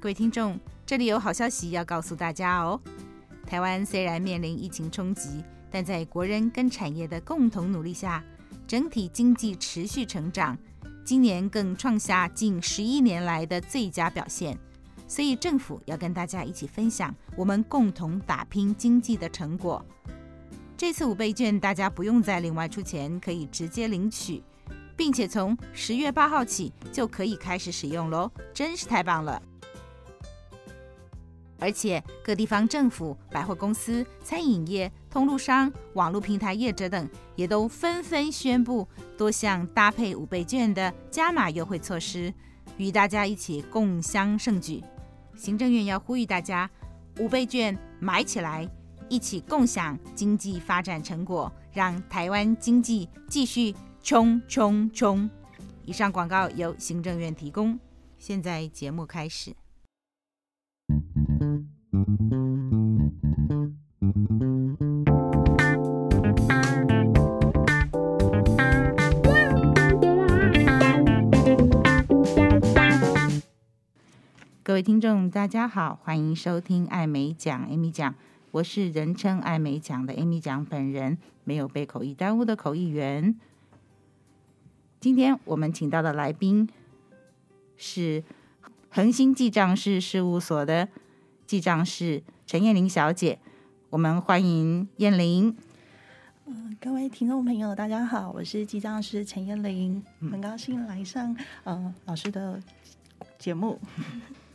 各位听众，这里有好消息要告诉大家哦。台湾虽然面临疫情冲击，但在国人跟产业的共同努力下，整体经济持续成长，今年更创下近十一年来的最佳表现。所以政府要跟大家一起分享我们共同打拼经济的成果。这次五倍券大家不用再另外出钱，可以直接领取，并且从十月八号起就可以开始使用喽，真是太棒了！而且各地方政府、百货公司、餐饮业、通路商、网络平台业者等，也都纷纷宣布多项搭配五倍券的加码优惠措施，与大家一起共襄盛举。行政院要呼吁大家，五倍券买起来，一起共享经济发展成果，让台湾经济继续冲冲冲！以上广告由行政院提供。现在节目开始。听众，大家好，欢迎收听艾美讲 Amy 讲，我是人称艾美讲的 Amy 讲本人，没有被口译耽误的口译员。今天我们请到的来宾是恒星记账室事务所的记账室陈燕玲小姐，我们欢迎燕玲。嗯，各位听众朋友，大家好，我是记账师陈燕玲，很高兴来上呃老师的节目。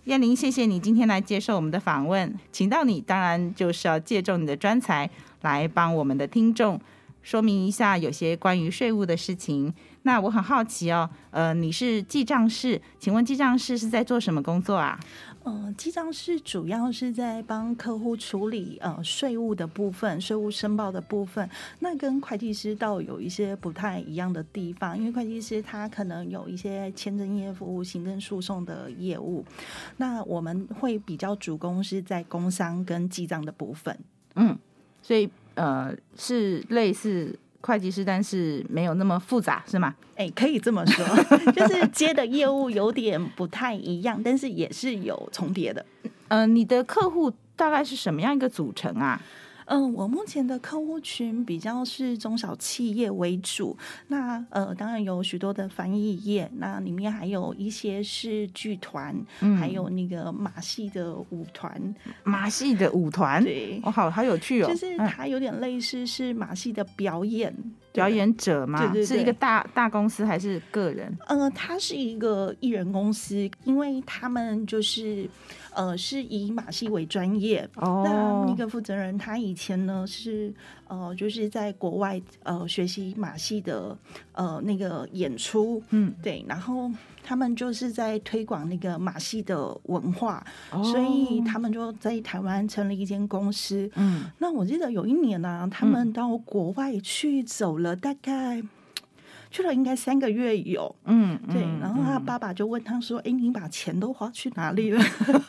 燕玲，谢谢你今天来接受我们的访问，请到你当然就是要借助你的专才来帮我们的听众说明一下有些关于税务的事情。那我很好奇哦，呃，你是记账师，请问记账师是在做什么工作啊？呃，记账是主要是在帮客户处理呃税务的部分，税务申报的部分。那跟会计师倒有一些不太一样的地方，因为会计师他可能有一些签证业务、行政诉讼的业务。那我们会比较主攻是在工商跟记账的部分。嗯，所以呃是类似。会计师，但是没有那么复杂，是吗？哎，可以这么说，就是接的业务有点不太一样，但是也是有重叠的。嗯、呃，你的客户大概是什么样一个组成啊？嗯，我目前的客户群比较是中小企业为主，那呃，当然有许多的翻译业，那里面还有一些是剧团，嗯，还有那个马戏的舞团，马。戏的舞团，对，哦，好好有趣哦，就是它有点类似是马戏的表演。表演者吗？对对对，是一个大大公司还是个人？呃，他是一个艺人公司，因为他们就是呃是以马戏为专业。哦，那那个负责人他以前呢是呃就是在国外呃学习马戏的呃那个演出，嗯，对，然后。他们就是在推广那个马戏的文化，哦，所以他们就在台湾成立一间公司。嗯，那我记得有一年呢，啊，他们到国外去走了，大概。去了应该三个月有，嗯，对，然后他爸爸就问他说：“哎、嗯，你把钱都花去哪里了？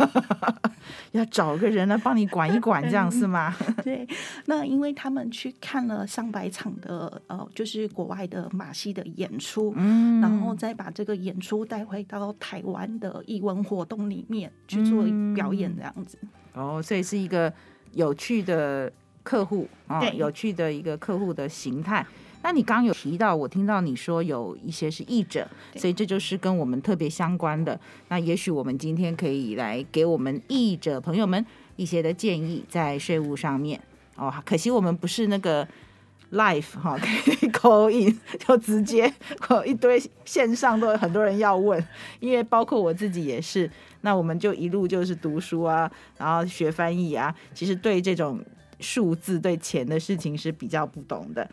要找个人来帮你管一管，这样是吗？” 对，那因为他们去看了上百场的呃，就是国外的马戏的演出，嗯，然后再把这个演出带回到台湾的艺文活动里面去做表演，这样子。哦，所以是一个有趣的客户啊，哦，有趣的一个客户的形态。那你刚刚有提到，我听到你说有一些是译者，所以这就是跟我们特别相关的。那也许我们今天可以来给我们译者朋友们一些的建议，在税务上面哦。可惜我们不是那个 Life 哈，可以 call in 就直接一堆线上都有很多人要问，因为包括我自己也是。那我们就一路就是读书啊，然后学翻译啊，其实对这种数字、对钱的事情是比较不懂的。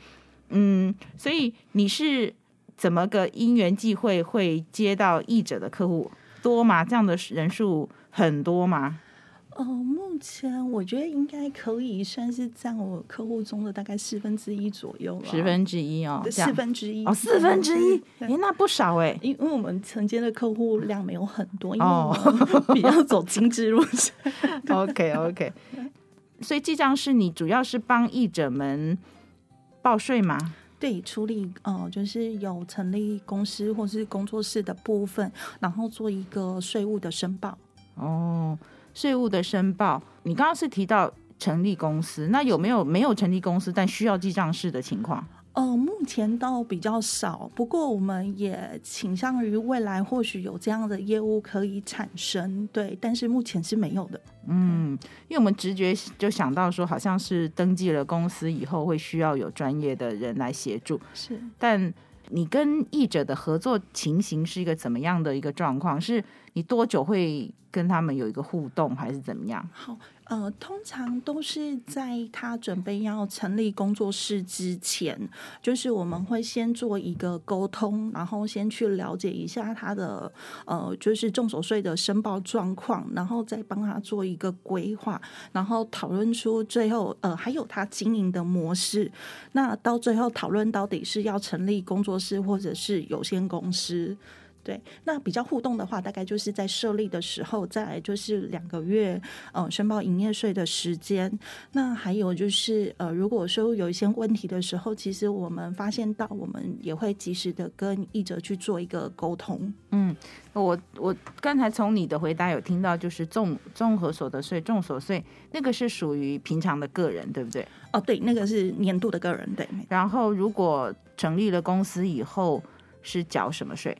嗯，所以你是怎么个因缘际会会接到译者的客户多吗？这样的人数很多吗？哦，目前我觉得应该可以算是占我客户中的大概四分之一左右了。十分之一哦，四分之一哦，四分之一，哎，那不少哎，因为我们承接的客户量没有很多，因为我们 比较走精致路线。OK OK，所以记账是你主要是帮译者们。报税吗？对，处理呃，就是有成立公司或是工作室的部分，然后做一个税务的申报。哦，税务的申报，你刚刚是提到成立公司，那有没有没有成立公司但需要记账式的情况？呃，目前倒比较少，不过我们也倾向于未来或许有这样的业务可以产生，对，但是目前是没有的。嗯，因为我们直觉就想到说，好像是登记了公司以后会需要有专业的人来协助，是。但你跟译者的合作情形是一个怎么样的一个状况？是你多久会跟他们有一个互动，还是怎么样？好。呃，通常都是在他准备要成立工作室之前，就是我们会先做一个沟通，然后先去了解一下他的呃，就是重手税的申报状况，然后再帮他做一个规划，然后讨论出最后呃，还有他经营的模式。那到最后讨论到底是要成立工作室或者是有限公司。对，那比较互动的话，大概就是在设立的时候，再来就是两个月，呃，申报营业税的时间。那还有就是，呃，如果说有一些问题的时候，其实我们发现到，我们也会及时的跟译者去做一个沟通。嗯，我我刚才从你的回答有听到，就是综综合所得税、重所税，那个是属于平常的个人，对不对？哦，对，那个是年度的个人，对。然后如果成立了公司以后，是缴什么税？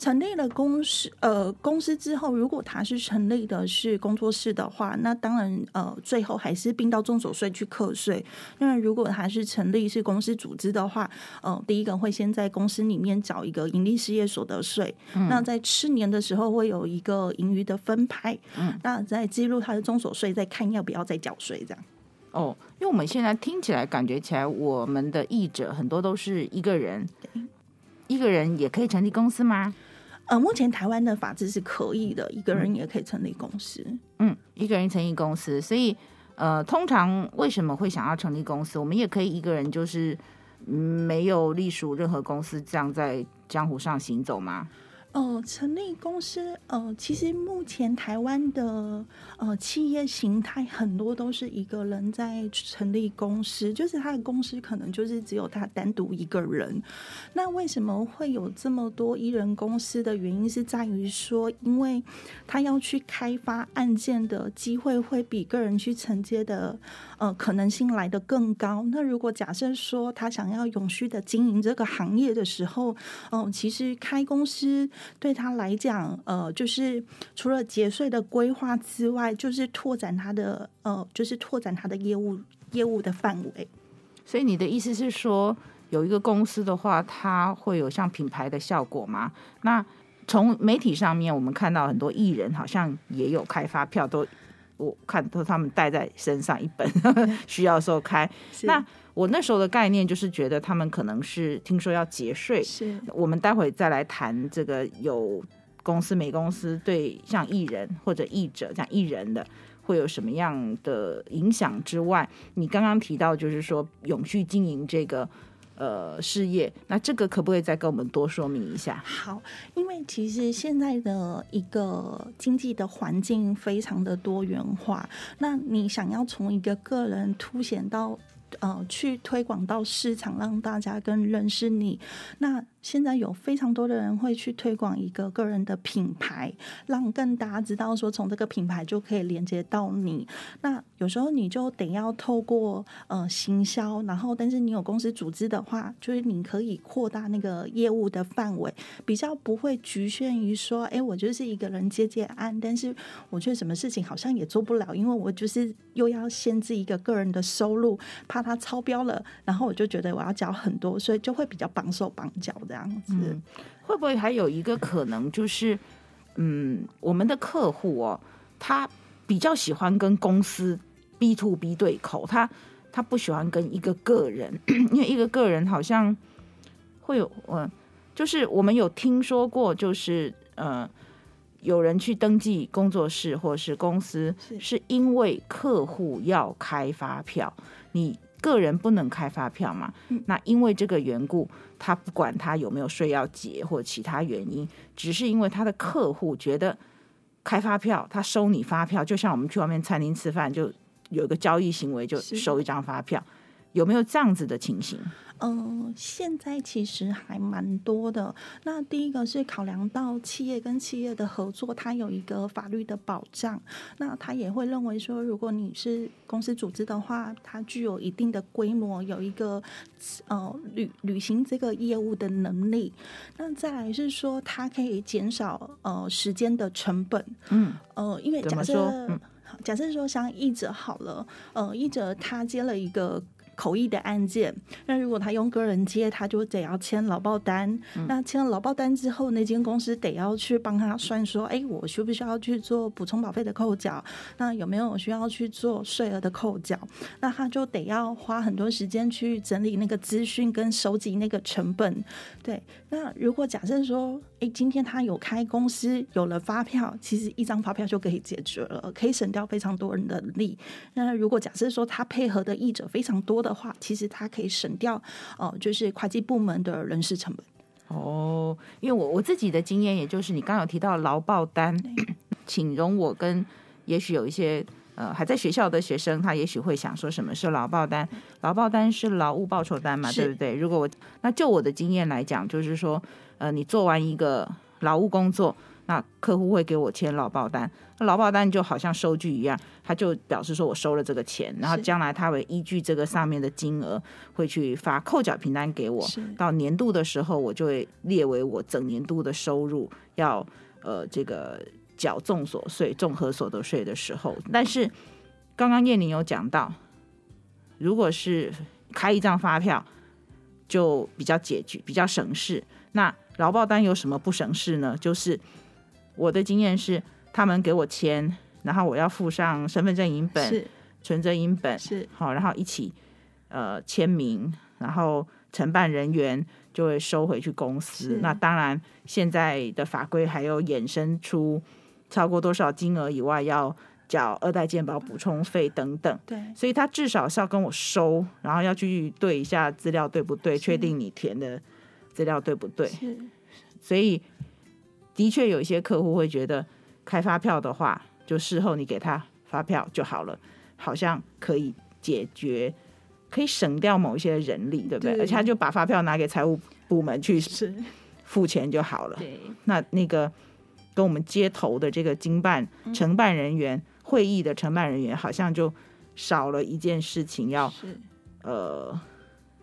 成立了公司，呃，公司之后，如果他是成立的是工作室的话，那当然，呃，最后还是并到综所税去课税。那如果他是成立是公司组织的话，呃，第一个会先在公司里面找一个盈利事业所得税。嗯。那在次年的时候会有一个盈余的分派。嗯。那在记录他的中所税，再看要不要再缴税这样。哦，因为我们现在听起来感觉起来，我们的译者很多都是一个人，一个人也可以成立公司吗？呃，目前台湾的法制是可以的，一个人也可以成立公司。嗯，一个人成立公司，所以呃，通常为什么会想要成立公司？我们也可以一个人，就是没有隶属任何公司，这样在江湖上行走吗？呃，成立公司，呃，其实目前台湾的呃企业形态很多都是一个人在成立公司，就是他的公司可能就是只有他单独一个人。那为什么会有这么多一人公司的原因是在于说，因为他要去开发案件的机会会比个人去承接的呃可能性来得更高。那如果假设说他想要永续的经营这个行业的时候，嗯、其实开公司。对他来讲，呃，就是除了节税的规划之外，就是拓展他的呃，就是拓展他的业务业务的范围。所以你的意思是说，有一个公司的话，它会有像品牌的效果吗？那从媒体上面，我们看到很多艺人好像也有开发票，都我看都他们带在身上一本，需要时候开。那我那时候的概念就是觉得他们可能是听说要节税，是我们待会再来谈这个有公司没公司对像艺人或者译者这样艺人的会有什么样的影响之外，你刚刚提到就是说永续经营这个呃事业，那这个可不可以再跟我们多说明一下？好，因为其实现在的一个经济的环境非常的多元化，那你想要从一个个人凸显到。呃，去推广到市场，让大家更认识你。那现在有非常多的人会去推广一个个人的品牌，让更大家知道说，从这个品牌就可以连接到你。那有时候你就得要透过呃行销，然后但是你有公司组织的话，就是你可以扩大那个业务的范围，比较不会局限于说，哎，我就是一个人接接案，但是我觉得什么事情好像也做不了，因为我就是又要限制一个个人的收入，怕他超标了，然后我就觉得我要缴很多，所以就会比较绑手绑脚。这样子，嗯，会不会还有一个可能，就是，嗯，我们的客户哦，他比较喜欢跟公司 B to B 对口，他他不喜欢跟一个个人，因为一个个人好像会有，嗯，就是我们有听说过，就是呃，有人去登记工作室或者是公司，是因为客户要开发票，你。个人不能开发票嘛？那因为这个缘故，他不管他有没有税要结或其他原因，只是因为他的客户觉得开发票，他收你发票，就像我们去外面餐厅吃饭，就有一个交易行为，就收一张发票。有没有这样子的情形？嗯、呃，现在其实还蛮多的。那第一个是考量到企业跟企业的合作，它有一个法律的保障。那他也会认为说，如果你是公司组织的话，它具有一定的规模，有一个呃履履行这个业务的能力。那再来是说，它可以减少呃时间的成本。嗯，呃，因为假设、嗯、假设说像译者好了，呃，译者他接了一个。口译的案件，那如果他用个人接，他就得要签劳报单。嗯、那签了劳报单之后，那间公司得要去帮他算说，哎，我需不需要去做补充保费的扣缴？那有没有需要去做税额的扣缴？那他就得要花很多时间去整理那个资讯跟收集那个成本。对，那如果假设说，哎，今天他有开公司，有了发票，其实一张发票就可以解决了，可以省掉非常多人的力。那如果假设说他配合的译者非常多的话，其实它可以省掉哦、呃，就是会计部门的人事成本。哦，因为我我自己的经验，也就是你刚刚有提到劳报单，请容我跟也许有一些呃还在学校的学生，他也许会想说什么是劳报单？劳报单是劳务报酬单嘛，对不对？如果我那就我的经验来讲，就是说。呃，你做完一个劳务工作，那客户会给我签劳报单，那劳报单就好像收据一样，他就表示说我收了这个钱，然后将来他会依据这个上面的金额，会去发扣缴凭单给我，到年度的时候，我就会列为我整年度的收入，要呃这个缴综所税、综合所得税的时候。但是刚刚燕玲有讲到，如果是开一张发票，就比较解决，比较省事。那劳报单有什么不省事呢？就是我的经验是，他们给我签，然后我要附上身份证影本、存折影本，是好，然后一起呃签名，然后承办人员就会收回去公司。那当然，现在的法规还有衍生出超过多少金额以外要缴二代健保补充费等等。对，所以他至少是要跟我收，然后要去对一下资料对不对，确定你填的。资料对不对？是，所以的确有一些客户会觉得开发票的话，就事后你给他发票就好了，好像可以解决，可以省掉某一些人力，对不对？对，而且他就把发票拿给财务部门去付钱就好了。对，那那个跟我们接头的这个经办承办人员、嗯、会议的承办人员，好像就少了一件事情要呃。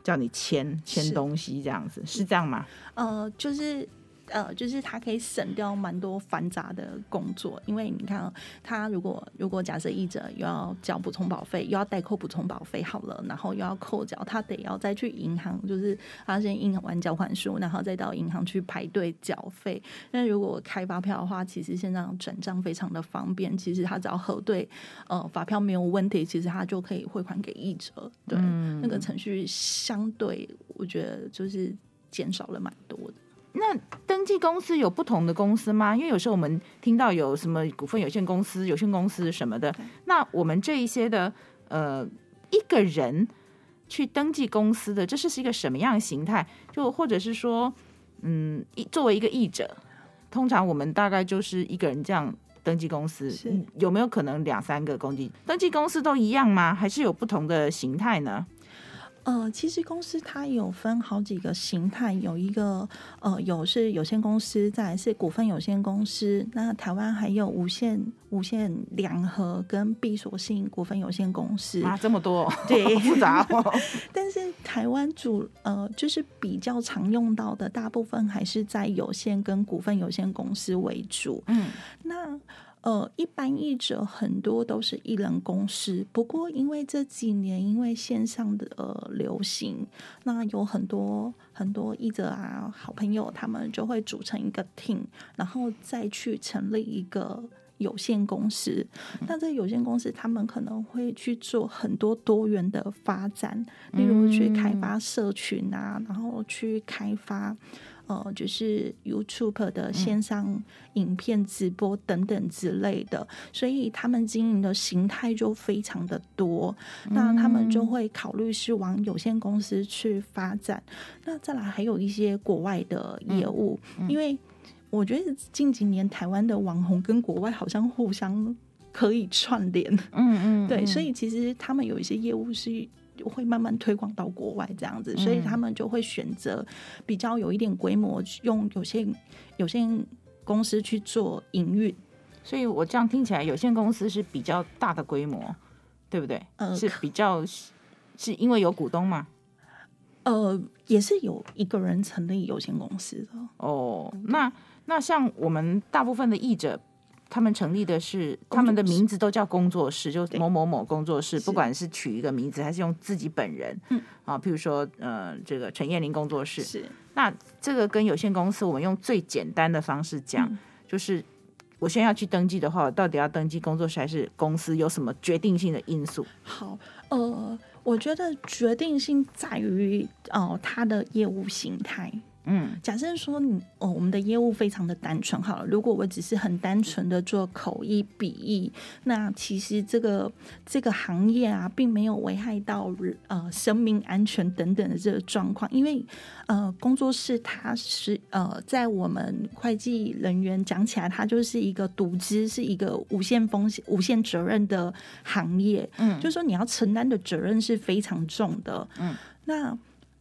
叫你签签东西这样子是，是这样吗？呃，就是。呃，就是他可以省掉蛮多繁杂的工作，因为你看，他如果如果假设译者又要交补充保费，又要代扣补充保费，好了，然后又要扣缴，他得要再去银行，就是他先印完缴款书，然后再到银行去排队缴费。那如果开发票的话，其实现在转账非常的方便，其实他只要核对，呃，发票没有问题，其实他就可以汇款给译者。对，嗯、那个程序相对我觉得就是减少了蛮多的。那登记公司有不同的公司吗？因为有时候我们听到有什么股份有限公司、有限公司什么的。那我们这一些的呃，一个人去登记公司的，这是是一个什么样的形态？就或者是说，嗯，作为一个译者，通常我们大概就是一个人这样登记公司，有没有可能两三个公司登记公司都一样吗？还是有不同的形态呢？呃，其实公司它有分好几个形态，有一个呃，有是有限公司，再来是股份有限公司。那台湾还有无限、无限两合跟闭锁性股份有限公司啊，这么多，对，复杂哦。但是台湾主呃，就是比较常用到的，大部分还是在有限跟股份有限公司为主。嗯，那。呃，一般译者很多都是一人公司，不过因为这几年因为线上的呃流行，那有很多很多译者啊，好朋友他们就会组成一个 team，然后再去成立一个有限公司。那这有限公司他们可能会去做很多多元的发展，例如去开发社群啊，然后去开发。呃，就是 YouTube 的线上影片直播等等之类的，嗯、所以他们经营的形态就非常的多。嗯、那他们就会考虑是往有限公司去发展。那再来还有一些国外的业务，因为我觉得近几年台湾的网红跟国外好像互相可以串联。嗯嗯，嗯 对，所以其实他们有一些业务是。会慢慢推广到国外这样子，所以他们就会选择比较有一点规模，用有限有限公司去做营运。所以我这样听起来，有限公司是比较大的规模，对不对？呃，是比较是因为有股东吗？呃，也是有一个人成立有限公司的哦。那那像我们大部分的译者，他们成立的是他们的名字都叫工作室，就某某某工作室，不管是取一个名字还是用自己本人，嗯啊，譬如说呃，这个陈燕玲工作室是。那这个跟有限公司，我们用最简单的方式讲，嗯、就是我现在要去登记的话，我到底要登记工作室还是公司？有什么决定性的因素？好，呃。我觉得决定性在于哦，它的业务形态。嗯，假设说你哦，我们的业务非常的单纯好了。如果我只是很单纯的做口译、笔译，那其实这个这个行业啊，并没有危害到呃生命安全等等的这个状况。因为呃，工作室它是呃，在我们会计人员讲起来，它就是一个独资，是一个无限风险、无限责任的行业。嗯，就是说你要承担的责任是非常重的。嗯，那。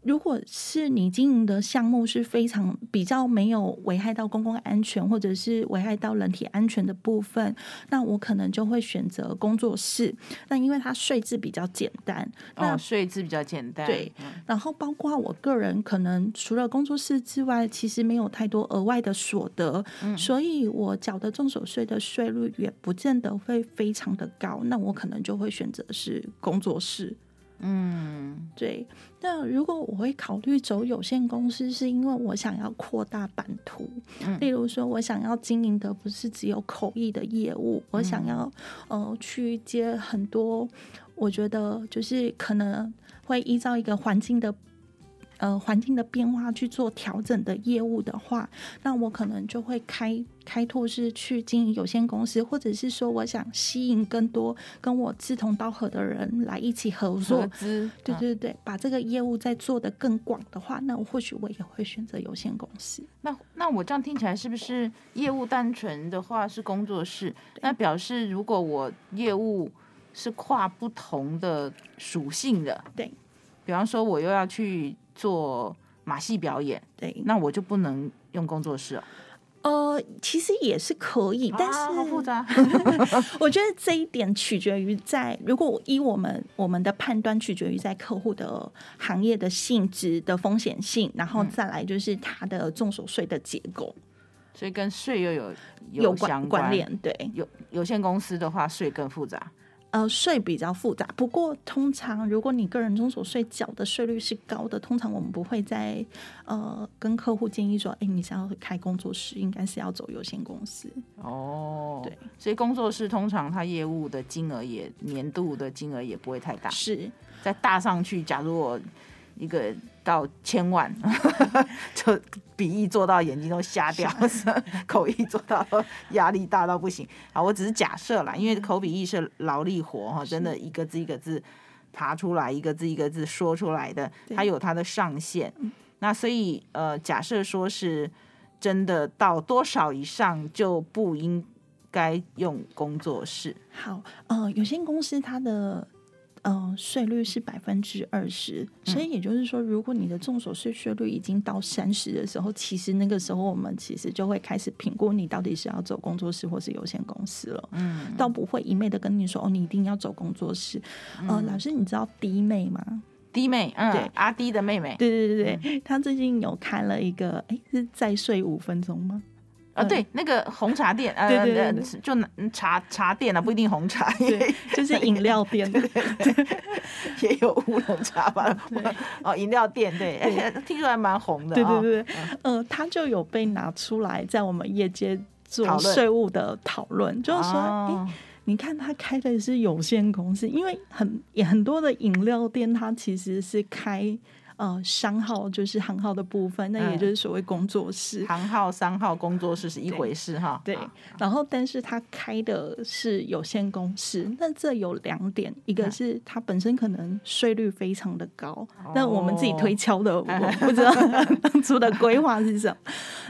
如果是你经营的项目是非常比较没有危害到公共安全，或者是危害到人体安全的部分，那我可能就会选择工作室。那因为它税制比较简单，那税制比较简单。对，然后包括我个人可能除了工作室之外，其实没有太多额外的所得，嗯，所以我缴的重手税的税率也不见得会非常的高。那我可能就会选择是工作室。嗯，对。那如果我会考虑走有限公司，是因为我想要扩大版图。嗯，例如说，我想要经营的不是只有口译的业务，我想要呃去接很多，我觉得就是可能会依照一个环境的。呃，环境的变化去做调整的业务的话，那我可能就会开开拓是去经营有限公司，或者是说我想吸引更多跟我志同道合的人来一起合作。合资，对对对，啊、把这个业务再做得更广的话，那我或许我也会选择有限公司。那那我这样听起来是不是业务单纯的话是工作室？那表示如果我业务是跨不同的属性的，对，比方说我又要去。做马戏表演，对，那我就不能用工作室哦。呃，其实也是可以，但是、啊、好复杂。我觉得这一点取决于在，如果依我们我们的判断，取决于在客户的行业的性质的风险性，然后再来就是它的综所税的结构，所以跟税又有有相关，关联。对，有有限公司的话，税更复杂。呃，税比较复杂，不过通常如果你个人中所税缴的税率是高的，通常我们不会在呃跟客户建议说，哎、欸，你想要开工作室，应该是要走有限公司。哦，对，所以工作室通常它业务的金额也年度的金额也不会太大，是再大上去，假如我。一个到千万，就笔译做到眼睛都瞎掉，口译做到压力大到不行。啊，我只是假设啦，因为口笔译是劳力活哈，真的一个字一个字爬出来，一个字一个字说出来的，它有它的上限。那所以呃，假设说是真的到多少以上就不应该用工作室。好，呃，有限公司它的。嗯，税率是百分之二十，所以也就是说，如果你的重所税税率已经到三十的时候，其实那个时候我们其实就会开始评估你到底是要走工作室或是有限公司了。嗯，倒不会一昧的跟你说哦，你一定要走工作室。嗯、呃，老师，你知道弟妹吗？弟妹，嗯，对，阿弟的妹妹，对对对对，她最近有开了一个，哎，是再睡五分钟吗？啊，对，那个红茶店，呃，对对对对就茶茶店啊，不一定红茶，对，就是饮料店，对，对，对，也有乌龙茶吧？哦，饮料店，对，对 听说还蛮红的，对对对，嗯、呃，他就有被拿出来在我们业界做税务的讨论，就是说，哎、哦，你看他开的是有限公司，因为很也很多的饮料店，它其实是开。呃商号，就是行号的部分，那也就是所谓工作室。嗯、行号、商号、工作室是一回事哈。对，然后但是他开的是有限公司，那这有两点，一个是他本身可能税率非常的高，那、哦、我们自己推敲的，我不知道当初的规划是什么。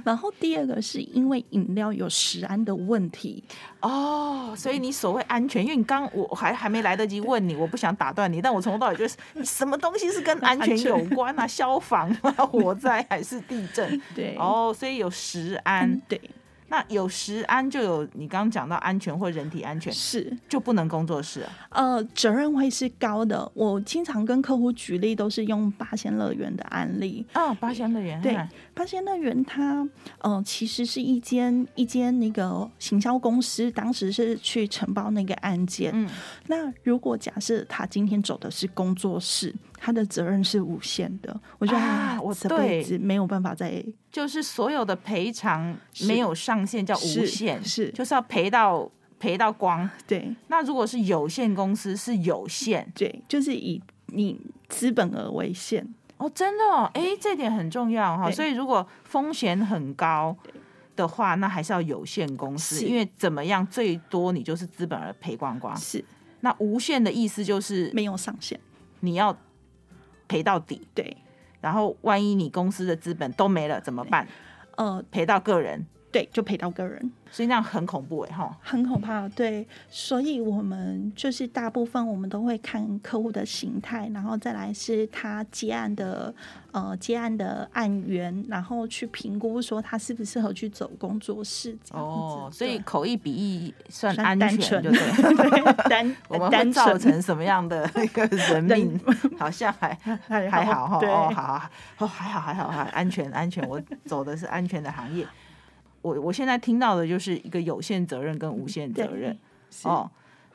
然后第二个是因为饮料有食安的问题哦，所以你所谓安全，因为你刚我还还没来得及问你，我不想打断你，但我从头到尾就是什么东西是跟安全有关啊？消防啊，火灾还是地震？对，哦，所以有食安，嗯、对。那有食安就有你刚刚讲到安全或人体安全是就不能工作室啊？呃，责任会是高的。我经常跟客户举例都是用八仙乐园的案例哦，八仙乐园对，八仙乐园它呃其实是一间一间那个行销公司，当时是去承包那个案件。嗯，那如果假设他今天走的是工作室。他的责任是无限的，我觉得啊，我这辈子没有办法再，就是所有的赔偿没有上限，叫无限，是，是就是要赔到赔到光。对，那如果是有限公司是有限，对，就是以你资本额为限。哦，真的哦，哎，这点很重要哈。所以如果风险很高的话，那还是要有限公司，因为怎么样，最多你就是资本而赔光光。是，那无限的意思就是没有上限，你要。赔到底，对。然后万一你公司的资本都没了怎么办？呃，赔到个人，对，就赔到个人。所以那样很恐怖哎，哈，很可怕。对，所以我们就是大部分我们都会看客户的形态，然后再来是他接案的呃接案的案源，然后去评估说他适不适合去走工作室。哦，所以口译笔译算安全，对对？单 我们会造成什么样的一个人命？好像还 还好哈，哦，好好哦，还好还好还安全安全，我走的是安全的行业。我我现在听到的就是一个有限责任跟无限责任哦，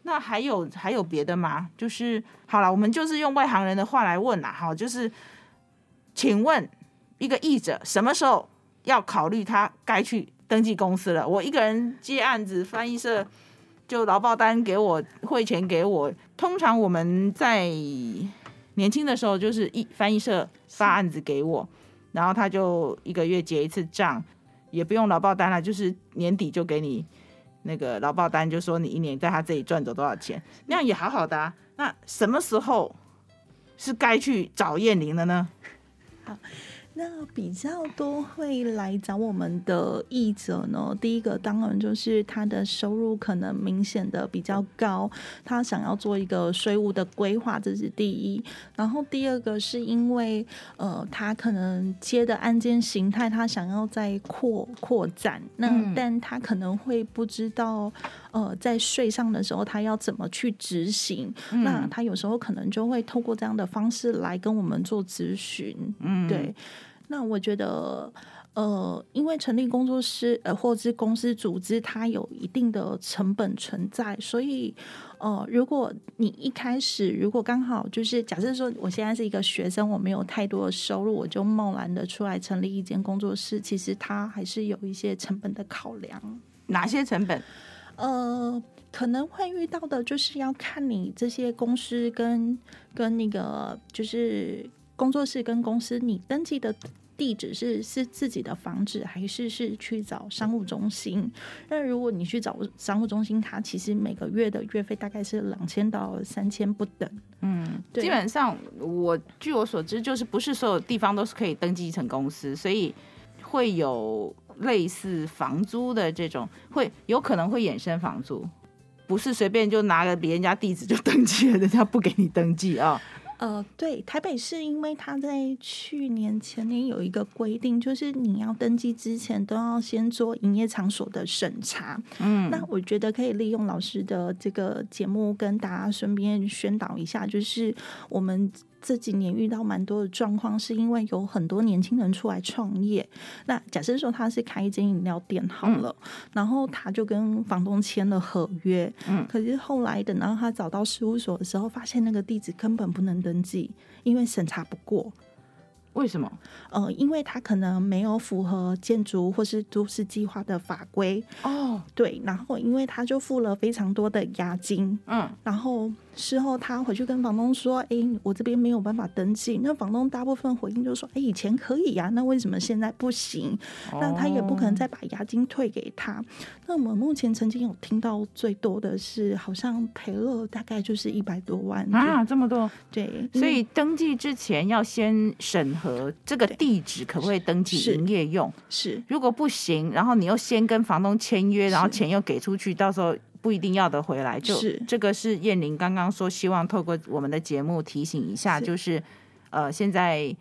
那还有还有别的吗？就是好了，我们就是用外行人的话来问啦，哈，就是请问一个译者什么时候要考虑他该去登记公司了？我一个人接案子，翻译社就劳报单给我汇钱给我，通常我们在年轻的时候就是译翻译社发案子给我，然后他就一个月结一次账。也不用劳报单了，就是年底就给你那个劳报单，就说你一年在他这里赚走多少钱，那样也好好的啊。那什么时候是该去找燕玲了呢？那比较多会来找我们的译者呢。第一个当然就是他的收入可能明显的比较高，他想要做一个税务的规划，这是第一。然后第二个是因为呃，他可能接的案件形态，他想要再扩扩展。那但他可能会不知道呃，在税上的时候他要怎么去执行。那他有时候可能就会透过这样的方式来跟我们做咨询。嗯，对。那我觉得，呃，因为成立工作室，呃，或者是公司组织，它有一定的成本存在，所以，呃，如果你一开始如果刚好就是假设说，我现在是一个学生，我没有太多的收入，我就贸然的出来成立一间工作室，其实它还是有一些成本的考量。哪些成本？呃，可能会遇到的就是要看你这些公司跟跟那个就是工作室跟公司你登记的。地址是是自己的房子，还是是去找商务中心？那如果你去找商务中心，它其实每个月的月费大概是两千到三千不等。嗯，基本上我据我所知，就是不是所有地方都是可以登记成公司，所以会有类似房租的这种，会有可能会衍生房租，不是随便就拿个别人家地址就登记了，人家不给你登记啊。呃，对，台北市因为它在去年前年有一个规定，就是你要登记之前都要先做营业场所的审查。嗯，那我觉得可以利用老师的这个节目跟大家顺便宣导一下，就是我们。这几年遇到蛮多的状况，是因为有很多年轻人出来创业。那假设说他是开一间饮料店好了，嗯、然后他就跟房东签了合约。嗯，可是后来等到他找到事务所的时候，发现那个地址根本不能登记，因为审查不过。为什么？呃，因为他可能没有符合建筑或是都市计划的法规哦，对，然后因为他就付了非常多的押金，嗯，然后事后他回去跟房东说：“哎，我这边没有办法登记。”那房东大部分回应就说：“哎，以前可以呀，那为什么现在不行？”哦，那他也不可能再把押金退给他。那我们目前曾经有听到最多的是，好像赔了大概就是一百多万啊，这么多，对，所以登记之前要先审。核这个地址可不可以登记营业用？是，是，如果不行，然后你又先跟房东签约，然后钱又给出去，到时候不一定要得回来。就是这个是燕玲刚刚说，希望透过我们的节目提醒一下，是就是呃，现在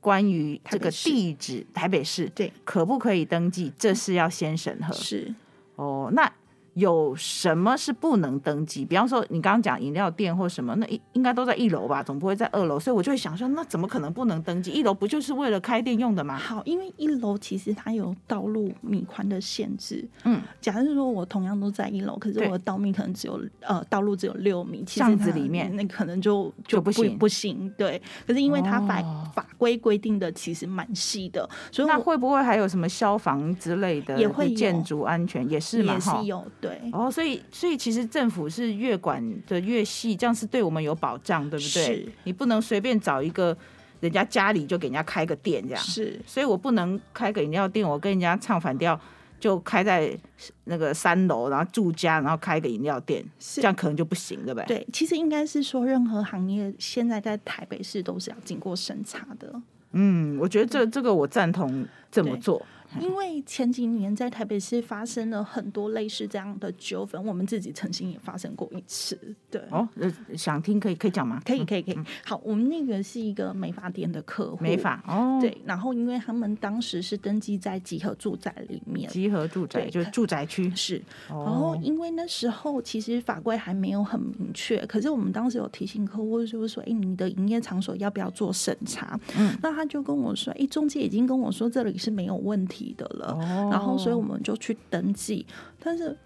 关于这个地址，台北市对可不可以登记，这是要先审核。是哦，那。有什么是不能登记？比方说，你刚刚讲饮料店或什么，那应应该都在一楼吧，总不会在二楼。所以我就会想说，那怎么可能不能登记？一楼不就是为了开店用的吗？好，因为一楼其实它有道路米宽的限制。嗯，假设说我同样都在一楼，可是我的道米可能只有呃道路只有六米，巷子里面那可能就就不就不行不行。对，可是因为它法、哦、法规规定的其实蛮细的，所以那会不会还有什么消防之类的？也会建筑安全也是嘛？也是有对哦，所以。所以其实政府是越管的越细，这样是对我们有保障，对不对？是。你不能随便找一个人家家里就给人家开个店这样。是。所以我不能开个饮料店，我跟人家唱反调，就开在那个三楼，然后住家，然后开个饮料店，是这样可能就不行，对不对？对，其实应该是说，任何行业现在在台北市都是要经过审查的。嗯，我觉得这这个我赞同这么做。因为前几年在台北市发生了很多类似这样的纠纷，我们自己曾经也发生过一次。对哦，想听可以可以讲吗？可以可以可以。好，我们那个是一个美发店的客户，美发哦，对。然后因为他们当时是登记在集合住宅里面，集合住宅就是住宅区是。然后因为那时候其实法规还没有很明确，可是我们当时有提醒客户，就是说，哎，你的营业场所要不要做审查？嗯，那他就跟我说，哎，中介已经跟我说这里是没有问题。的了，然后所以我们就去登记，但是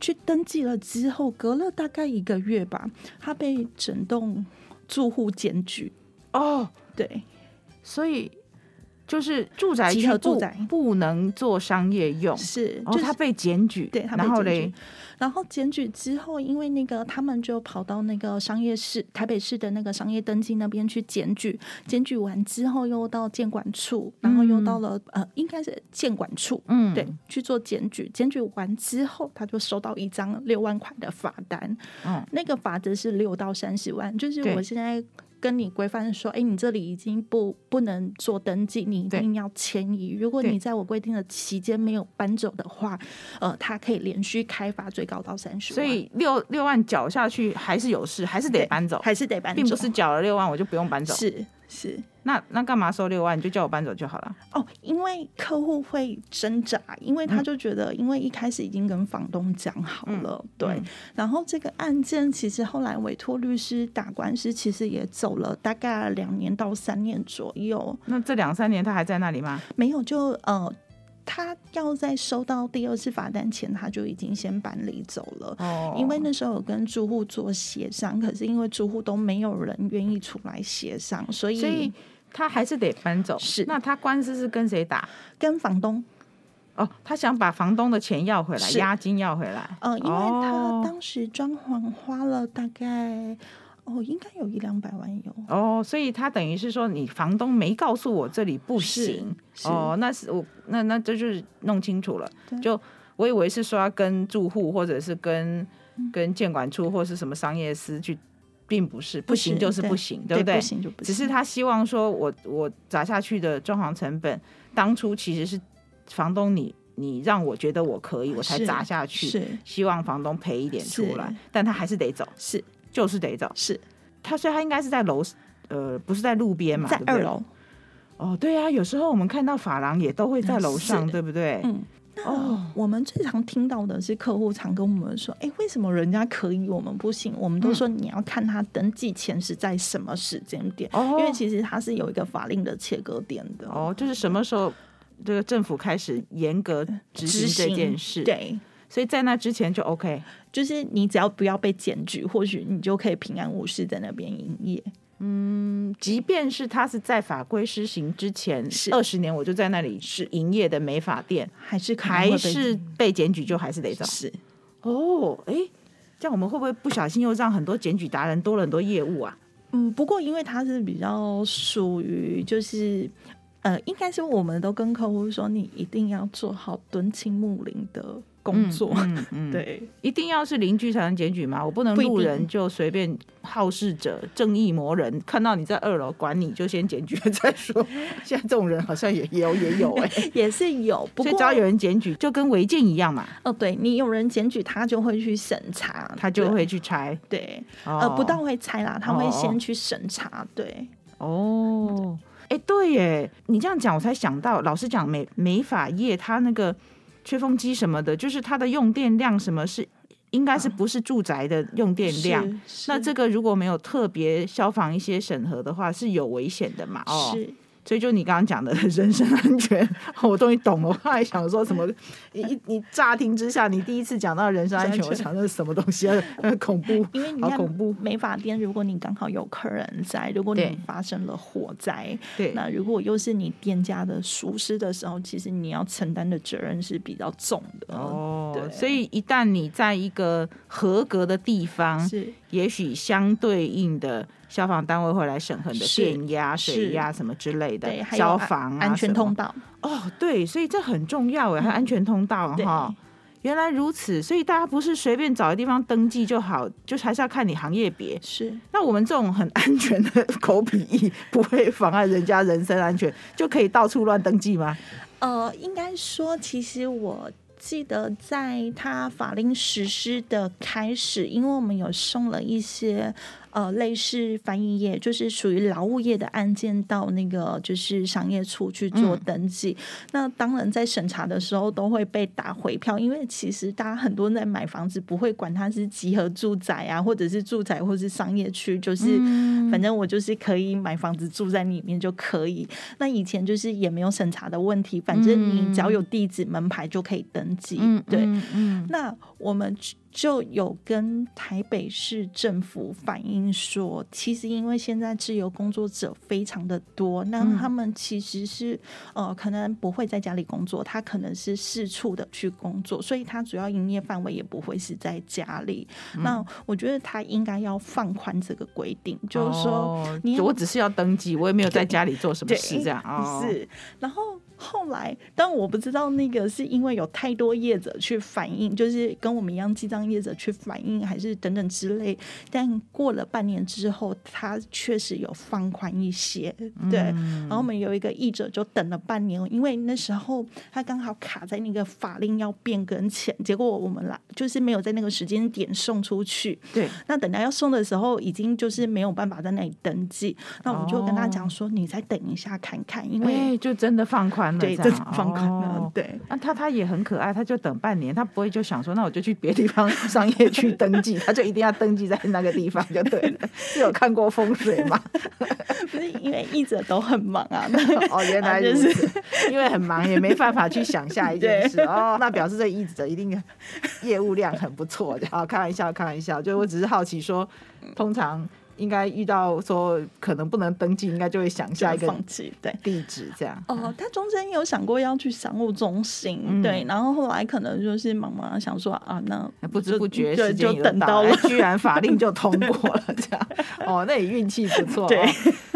去登记了之后，隔了大概一个月吧，他被整栋住户检举。哦，对，所以就是住宅集合住宅不能做商业用，是，哦，他被检举，对，然后嘞。然后检举之后，因为那个他们就跑到那个商业市台北市的那个商业登记那边去检举，检举完之后又到监管处，然后又到了、嗯、呃，应该是监管处，嗯，对，去做检举。检举完之后，他就收到一张六万块的罚单，嗯，那个罚则是六到三十万，就是我现在。跟你规范说，哎，你这里已经不不能做登记，你一定要迁移。如果你在我规定的期间没有搬走的话，呃，他可以连续开发，最高到三十万。所以六六万缴下去还是有事，还是得搬走，还是得搬走，并不是缴了六万我就不用搬走。是是。那那干嘛收六万？你就叫我搬走就好了。哦，因为客户会挣扎，因为他就觉得，因为一开始已经跟房东讲好了，嗯、对、嗯。然后这个案件其实后来委托律师打官司，其实也走了大概两年到三年左右。那这两三年他还在那里吗？没有，就呃。他要在收到第二次罚单前，他就已经先搬离走了。哦，因为那时候有跟住户做协商，可是因为住户都没有人愿意出来协商，所以，所以他还是得搬走。是，那他官司是跟谁打？跟房东。哦，他想把房东的钱要回来，押金要回来。呃，因为他当时装潢花了大概。哦，应该有一两百万有。哦，所以他等于是说，你房东没告诉我这里不行。哦，那是我那那这就是弄清楚了，就我以为是说要跟住户或者是跟、嗯、跟建管处或是什么商业司去，并不是不行就是不行，对，对不对？不行就不行，只是他希望说我我砸下去的装潢成本，当初其实是房东你你让我觉得我可以，我才砸下去，是。希望房东赔一点出来，但他还是得走，是。就是得走，是他，所以他应该是在楼，呃，不是在路边嘛，在二楼。哦，对啊，有时候我们看到法郎也都会在楼上，对不对？嗯，哦，我们最常听到的是客户常跟我们说，哎，为什么人家可以，我们不行？我们都说你要看他登记前是在什么时间点，哦，因为其实它是有一个法令的切割点的。哦，就是什么时候这个政府开始严格执行这件事？对。所以在那之前就 OK，就是你只要不要被检举，或许你就可以平安无事在那边营业。嗯，即便是他是在法规施行之前二十年，我就在那里是营业的美发店，还是还是被检举，就还是得找。是哦，哎，这样我们会不会不小心又让很多检举达人多了很多业务啊？嗯，不过因为他是比较属于就是。呃，应该是我们都跟客户说，你一定要做好敦亲睦邻的工作，嗯嗯嗯、对，一定要是邻居才能检举吗？我不能路人就随便好事者、正义魔人看到你在二楼管你就先检举了再说。现在这种人好像也也有也有哎、欸，也是有，不过只要有人检举，就跟违建一样嘛。哦，对你有人检举，他就会去审查，他就会去拆，对，哦、呃，不但会拆啦，他会先去审查，对，哦。哎，对耶，你这样讲我才想到，老实讲，美美法业它那个吹风机什么的，就是它的用电量什么是应该是不是住宅的用电量？啊、那这个如果没有特别消防一些审核的话，是有危险的嘛？哦。是。所以就你刚刚讲的人身安全，我终于懂了。我刚才想说什么？你你乍听之下，你第一次讲到人身安全，我 想那是什么东西啊？恐怖，因为你看恐怖。美发店，如果你刚好有客人在，如果你发生了火灾，对，那如果又是你店家的疏失的时候，其实你要承担的责任是比较重的哦。对，所以一旦你在一个合格的地方，是也许相对应的。消防单位会来审核的电压、水压什么之类的，消防、啊、安全通道哦，对，所以这很重要哎，还有安全通道哈、嗯。原来如此，所以大家不是随便找个地方登记就好，就还是要看你行业别。是，那我们这种很安全的口笔译，不会妨碍人家人身安全，就可以到处乱登记吗？呃，应该说，其实我。记得在他法令实施的开始，因为我们有送了一些呃类似翻译业，就是属于劳务业的案件到那个就是商业处去做登记。嗯、那当然在审查的时候都会被打回票，因为其实大家很多人在买房子不会管它是集合住宅啊，或者是住宅或是商业区，就是反正我就是可以买房子住在里面就可以。那以前就是也没有审查的问题，反正你只要有地址门牌就可以登。嗯，对，嗯，那我们就有跟台北市政府反映说，其实因为现在自由工作者非常的多，那他们其实是呃，可能不会在家里工作，他可能是四处的去工作，所以他主要营业范围也不会是在家里。那我觉得他应该要放宽这个规定，就是说，你我只是要登记，我也没有在家里做什么事，这样是，然后。后来，但我不知道那个是因为有太多业者去反映，就是跟我们一样记账业者去反映，还是等等之类。但过了半年之后，他确实有放宽一些，对。嗯、然后我们有一个译者就等了半年，因为那时候他刚好卡在那个法令要变更前，结果我们来就是没有在那个时间点送出去。对。那等到要送的时候，已经就是没有办法在那里登记。那我们就跟他讲说：“你再等一下看看，因为、欸、就真的放宽。”对，这种方法呢？对，那他他也很可爱，他就等半年，他不会就想说，那我就去别地方 商业区登记，他就一定要登记在那个地方就对了。是有看过风水吗？不是，因为译者都很忙啊。哦，原来就是因为很忙，也没办法去想下一件事哦。那表示这译者一定业务量很不错的。啊，开玩笑，开玩笑，就我只是好奇说，通常。应该遇到说可能不能登记，应该就会想下一个放弃对地址这样。哦，他中间有想过要去商务中心，嗯、对，然后后来可能就是忙忙想说啊，那不知不觉时间就等到了，居然法令就通过了，这样 哦，那也运气不错。对，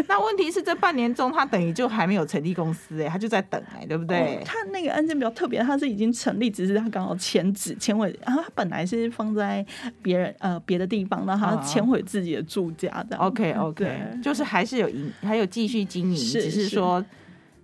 那问题是这半年中他等于就还没有成立公司哎，他就在等哎，对不对？哦、他那个案件比较特别，他是已经成立，只是他刚好迁址迁回，然后他本来是放在别人呃别的地方，然后他迁回自己的住家。OK OK，就是还是有营，还有继续经营，只是说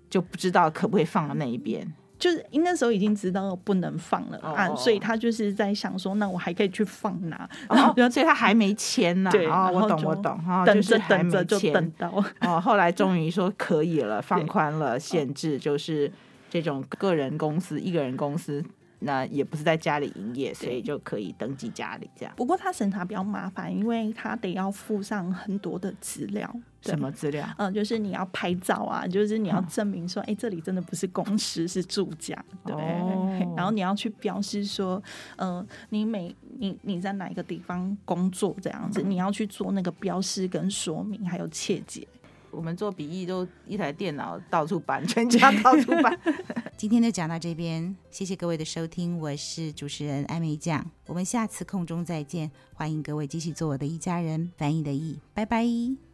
就不知道可不可以放到那一边。就是因那时候已经知道不能放了啊，oh. 所以他就是在想说，那我还可以去放哪？然后，所以他还没签呢。对，我懂我懂哈，就是还没签。等到哦，后来终于说可以了，放宽了限制，就是这种个人公司、一个人公司。那也不是在家里营业，所以就可以登记家里这样。不过他审查比较麻烦，因为他得要附上很多的资料。什么资料？嗯，就是你要拍照啊，就是你要证明说，哎、嗯欸，这里真的不是公司，是住家，对。哦、然后你要去标示说，嗯、呃，你每你你在哪一个地方工作这样子，嗯、你要去做那个标示跟说明，还有切结。我们做笔译都一台电脑到处搬，全家到处搬。今天就讲到这边，谢谢各位的收听，我是主持人艾美酱，我们下次空中再见，欢迎各位继续做我的一家人，翻译的译，拜拜。